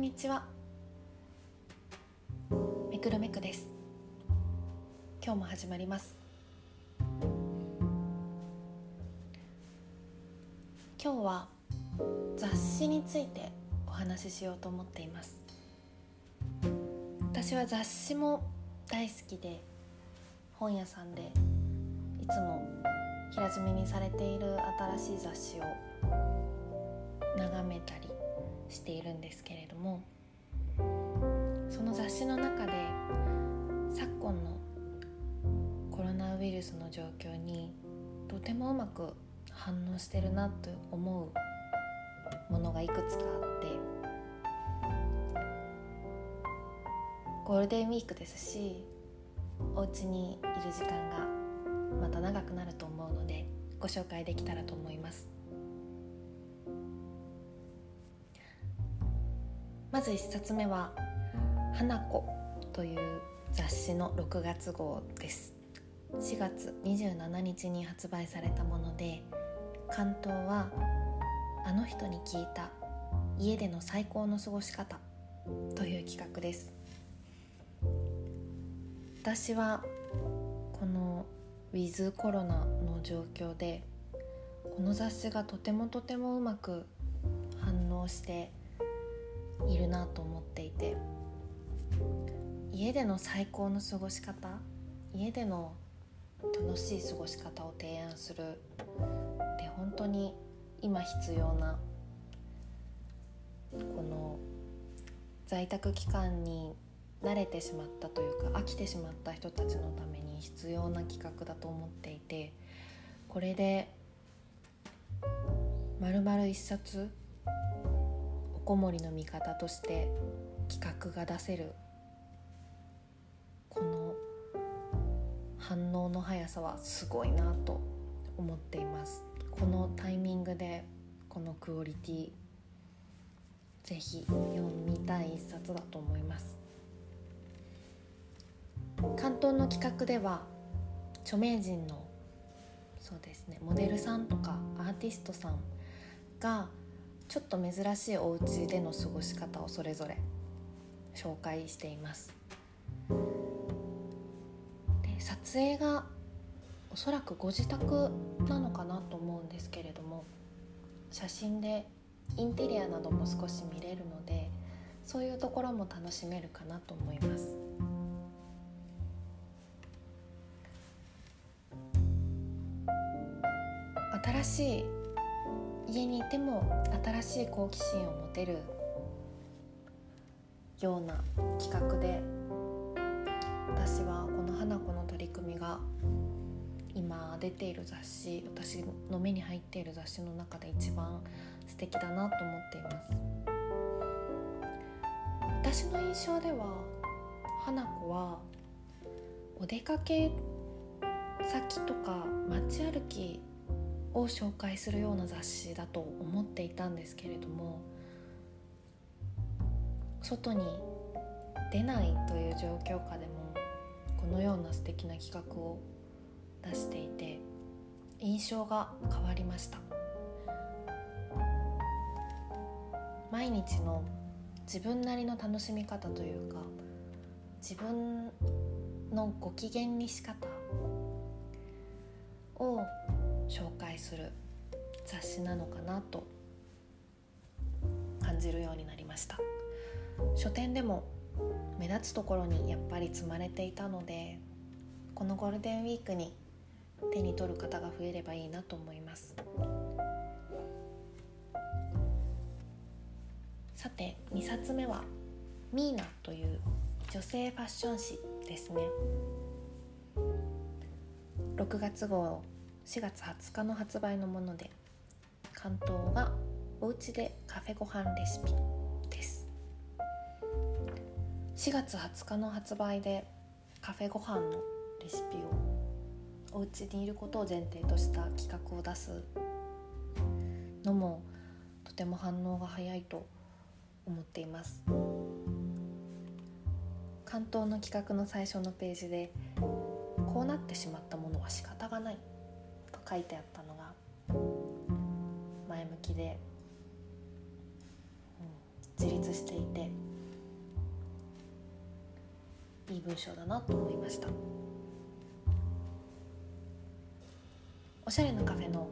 こんにちは。めくるめくです。今日も始まります。今日は雑誌についてお話ししようと思っています。私は雑誌も大好きで本屋さんでいつも平積みにされている新しい雑誌を眺めたりしているんですけれどもその雑誌の中で昨今のコロナウイルスの状況にとてもうまく反応してるなと思うものがいくつかあってゴールデンウィークですしお家にいる時間がまた長くなると思うのでご紹介できたらと思います。まず1冊目は「花子」という雑誌の6月号です。4月27日に発売されたもので関東は「あの人に聞いた家での最高の過ごし方」という企画です。私はこのウィズコロナの状況でこの雑誌がとてもとてもうまく反応しているなと思っていて家での最高の過ごし方家での楽しい過ごし方を提案するって本当に今必要なこの在宅期間に慣れてしまったというか飽きてしまった人たちのために必要な企画だと思っていてこれで丸々一冊おこもりの味方として企画が出せるこの反応の速さはすごいなと思っていますこのタイミングでこのクオリティぜひ読みたい一冊だと思います関東の企画では著名人のそうですねモデルさんとかアーティストさんがちょっと珍しいお家での過ごし方をそれぞれ紹介していますで撮影がおそらくご自宅なのかなと思うんですけれども写真でインテリアなども少し見れるのでそういうところも楽しめるかなと思います。新しい家にいても新しい好奇心を持てるような企画で私はこの花子の取り組みが今出ている雑誌私の目に入っている雑誌の中で一番素敵だなと思っています。私の印象では花子はお出かけ先とか街歩きを紹介するような雑誌だと思っていたんですけれども外に出ないという状況下でもこのような素敵な企画を出していて印象が変わりました。毎日の自分なりの楽しみ方というか自分のご機嫌にし方を紹介する雑誌なのかなと感じるようになりました。書店でも目立つところにやっぱり積まれていたのでこのゴールデンウィークに手に取る方が増えればいいなと思います。さて2冊目は「ミーナ」という女性ファッション誌ですね。6月号4月20日の発売のもので関東がおうちでカフェご飯レシピです。4月20日の発売でカフェご飯のレシピをお家にいることを前提とした企画を出すのもとても反応が早いと思っています。関東の企画の最初のページでこうなってしまったものは仕方がない。書いてあったのが前向きで、うん、自立していていい文章だなと思いました。おしゃれなカフェの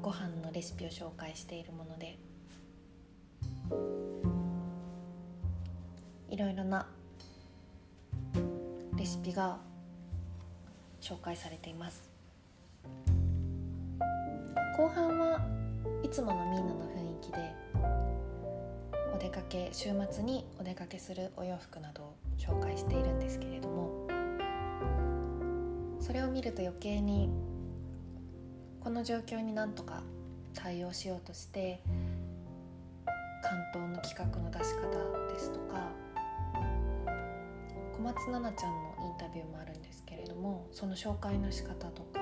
ご飯のレシピを紹介しているものでいろいろなレシピが紹介されています。後半はいつものみんなの雰囲気でお出かけ週末にお出かけするお洋服などを紹介しているんですけれどもそれを見ると余計にこの状況になんとか対応しようとして関東の企画の出し方ですとか小松菜奈ちゃんのインタビューもあるんですけれどもその紹介の仕方とか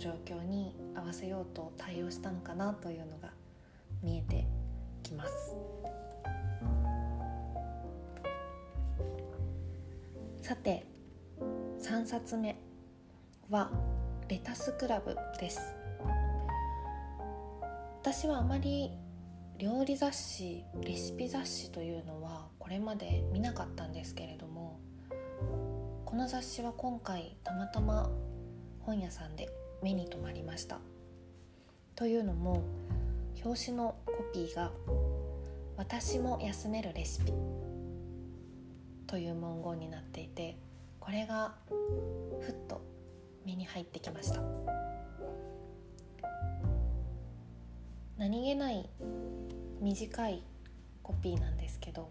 状況に合わせようと対応したのかなというのが見えてきます。さて3冊目は「レタスクラブ」です私はあまり料理雑誌レシピ雑誌というのはこれまで見なかったんですけれどもこの雑誌は今回たまたま本屋さんで目に留まりました。というのも表紙のコピーが「私も休めるレシピ」という文言になっていてこれがふっと目に入ってきました。何気ない短いコピーなんですけど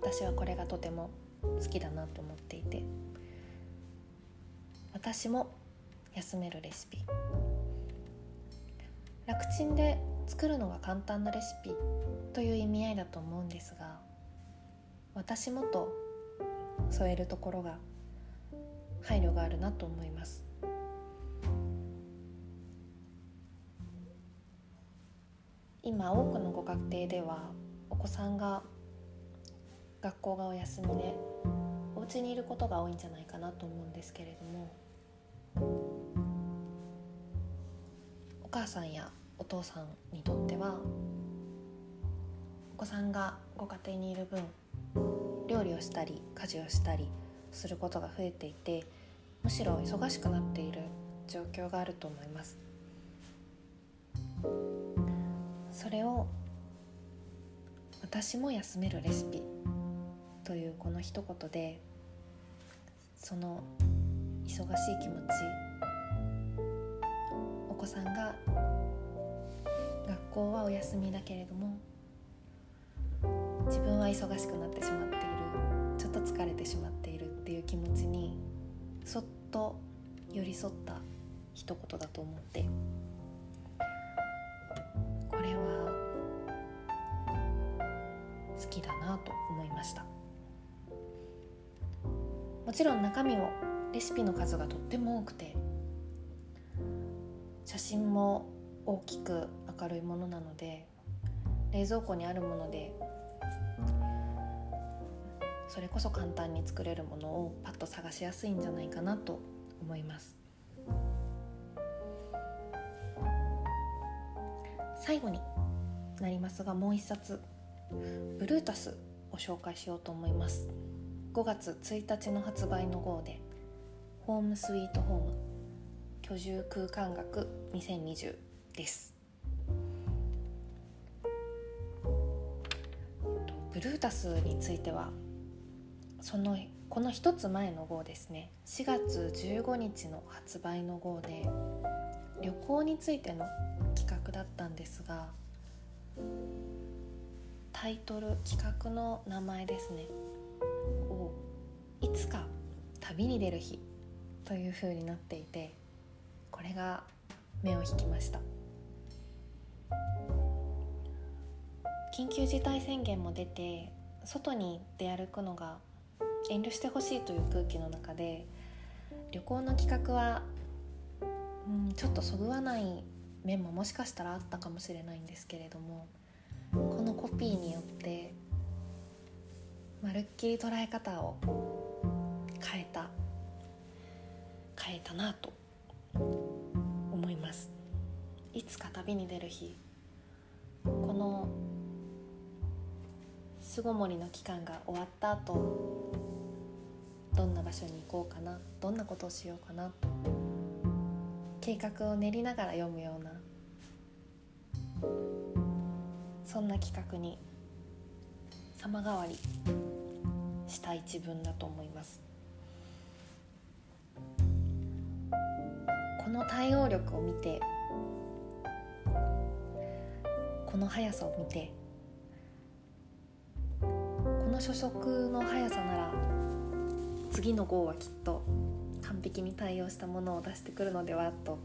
私はこれがとても好きだなと思っていて私も休めるレシピ。楽ちんで作るのが簡単なレシピという意味合いだと思うんですが私もと添えるところが配慮があるなと思います。今多くのご家庭ではお子さんが学校がお休みでお家にいることが多いんじゃないかなと思うんですけれどもお母さんやお父さんにとってはお子さんがご家庭にいる分料理をしたり家事をしたりすることが増えていてむしろ忙しくなっている状況があると思います。それを「私も休めるレシピ」というこの一言でその忙しい気持ち子さんが学校はお休みだけれども自分は忙しくなってしまっている。ちょっと疲れてしまっているっていう気持ちにそっと寄り添った一言だと思って。これは好きだなと思いました。もちろん中身もレシピの数がとっても多くて写真も大きく明るいものなので冷蔵庫にあるものでそれこそ簡単に作れるものをパッと探しやすいんじゃないかなと思います。最後になりますがもう一冊ブルータスを紹介しようと思います。5月1日の発売の号で「ホームスイートホーム。居住空間学2020」です。ブルータスについてはそのこの一つ前の号ですね。4月15日の発売の号で旅行についての企画だったんですがタイトル企画の名前ですね。を「いつか旅に出る日」というふうになっていてこれが目を引きました。緊急事態宣言も出て外に出歩くのが遠慮してほしいという空気の中で旅行の企画は、うん、ちょっとそぐわない面ももしかしたらあったかもしれないんですけれどもこのコピーによってまるっきり捉え方を変えた変えたなと思います。いつか旅に出る日この巣ごもりの期間が終わった後どんな場所に行こうかなどんなことをしようかなと計画を練りながら読むようなそんな企画に様変わりした一文だと思います。この対応力を見てこの速さを見てこの初速の速さなら次の号はきっと完璧に対応したものを出してくるのではと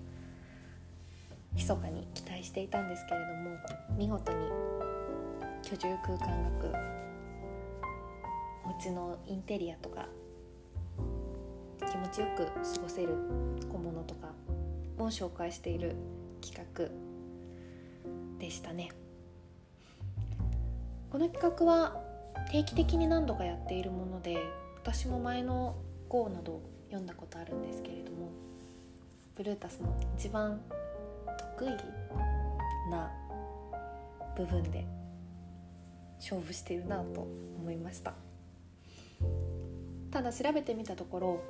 密かに期待していたんですけれども見事に居住空間学お家のインテリアとか気持ちよく過ごせる小物とかを紹介している企画でしたね。この企画は定期的に何度かやっているもので私も前の号など読んだことあるんですけれどもブルータスの一番得意な部分で勝負しているなと思いました。ただ調べてみたところ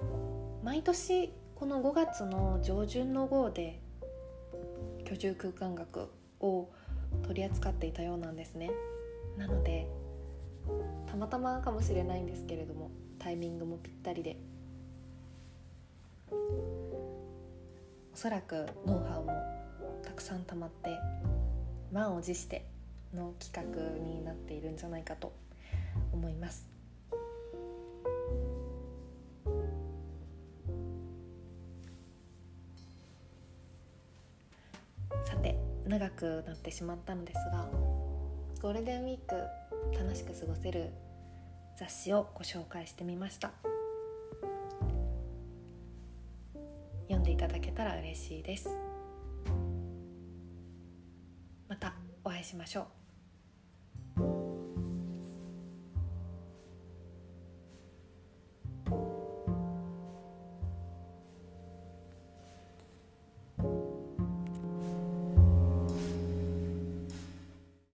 毎年この5月の上旬の号で居住空間学を取り扱っていたようなんですね。なのでたまたまかもしれないんですけれどもタイミングもぴったりで。おそらくノウハウもたくさん溜まって満を持しての企画になっているんじゃないかと思います。長くなってしまったのですがゴールデンウィーク楽しく過ごせる雑誌をご紹介してみました。読んでいただけたら嬉しいです。またお会いしましょう。